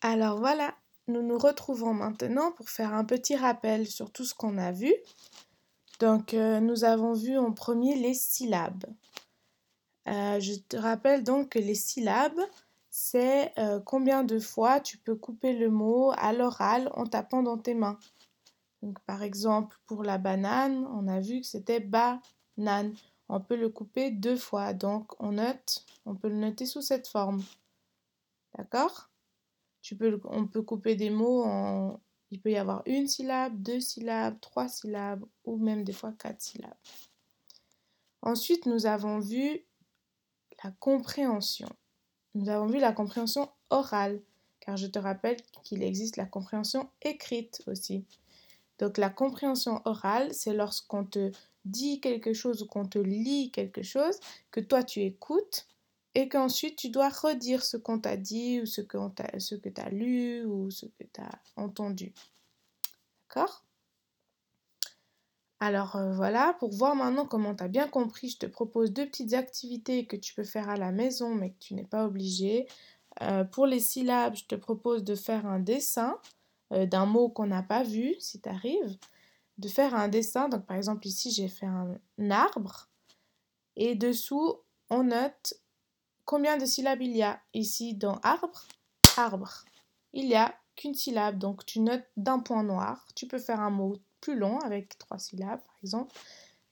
Alors voilà, nous nous retrouvons maintenant pour faire un petit rappel sur tout ce qu'on a vu. Donc euh, nous avons vu en premier les syllabes. Euh, je te rappelle donc que les syllabes, c'est euh, combien de fois tu peux couper le mot à l'oral en tapant dans tes mains. Donc par exemple pour la banane, on a vu que c'était banane. On peut le couper deux fois, donc on note, on peut le noter sous cette forme. D'accord? On peut couper des mots en... Il peut y avoir une syllabe, deux syllabes, trois syllabes ou même des fois quatre syllabes. Ensuite, nous avons vu la compréhension. Nous avons vu la compréhension orale, car je te rappelle qu'il existe la compréhension écrite aussi. Donc la compréhension orale, c'est lorsqu'on te dit quelque chose ou qu'on te lit quelque chose, que toi tu écoutes et qu'ensuite tu dois redire ce qu'on t'a dit ou ce que tu as lu ou ce que tu as entendu. D'accord? Alors euh, voilà, pour voir maintenant comment tu as bien compris, je te propose deux petites activités que tu peux faire à la maison mais que tu n'es pas obligé. Euh, pour les syllabes, je te propose de faire un dessin euh, d'un mot qu'on n'a pas vu, si tu arrives. De faire un dessin, donc par exemple ici j'ai fait un arbre et dessous on note Combien de syllabes il y a ici dans arbre? Arbre. Il n'y a qu'une syllabe, donc tu notes d'un point noir. Tu peux faire un mot plus long avec trois syllabes, par exemple,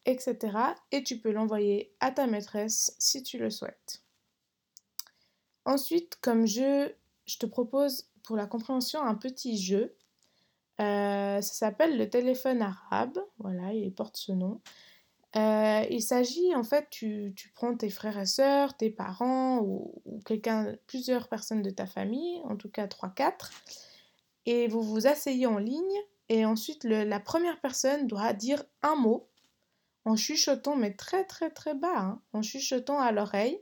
etc. Et tu peux l'envoyer à ta maîtresse si tu le souhaites. Ensuite, comme jeu, je te propose pour la compréhension un petit jeu. Euh, ça s'appelle le téléphone arabe. Voilà, il porte ce nom. Euh, il s'agit, en fait, tu, prends tes frères et sœurs, tes parents ou, quelqu'un, plusieurs personnes de ta famille, en tout cas 3-4, et vous vous asseyez en ligne, et ensuite la première personne doit dire un mot en chuchotant, mais très très très bas, hein, en chuchotant à l'oreille.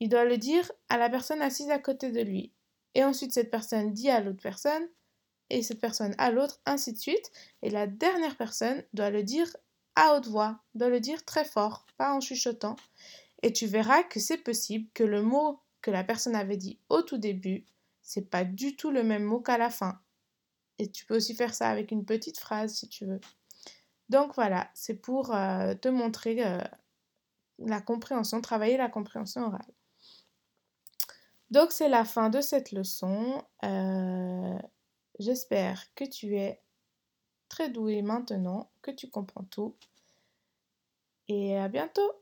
Il doit le dire à la personne assise à côté de lui. Et ensuite, cette personne dit à l'autre personne, et cette personne à l'autre, ainsi de suite. Et la dernière personne doit le dire à haute voix, de le dire très fort, pas en chuchotant, et tu verras que c'est possible que le mot que la personne avait dit au tout début, c'est pas du tout le même mot qu'à la fin. Et tu peux aussi faire ça avec une petite phrase si tu veux. Donc voilà, c'est pour euh, te montrer euh, la compréhension, travailler la compréhension orale. Donc c'est la fin de cette leçon. Euh, j'espère que tu es très doué maintenant, que tu comprends tout. Et à bientôt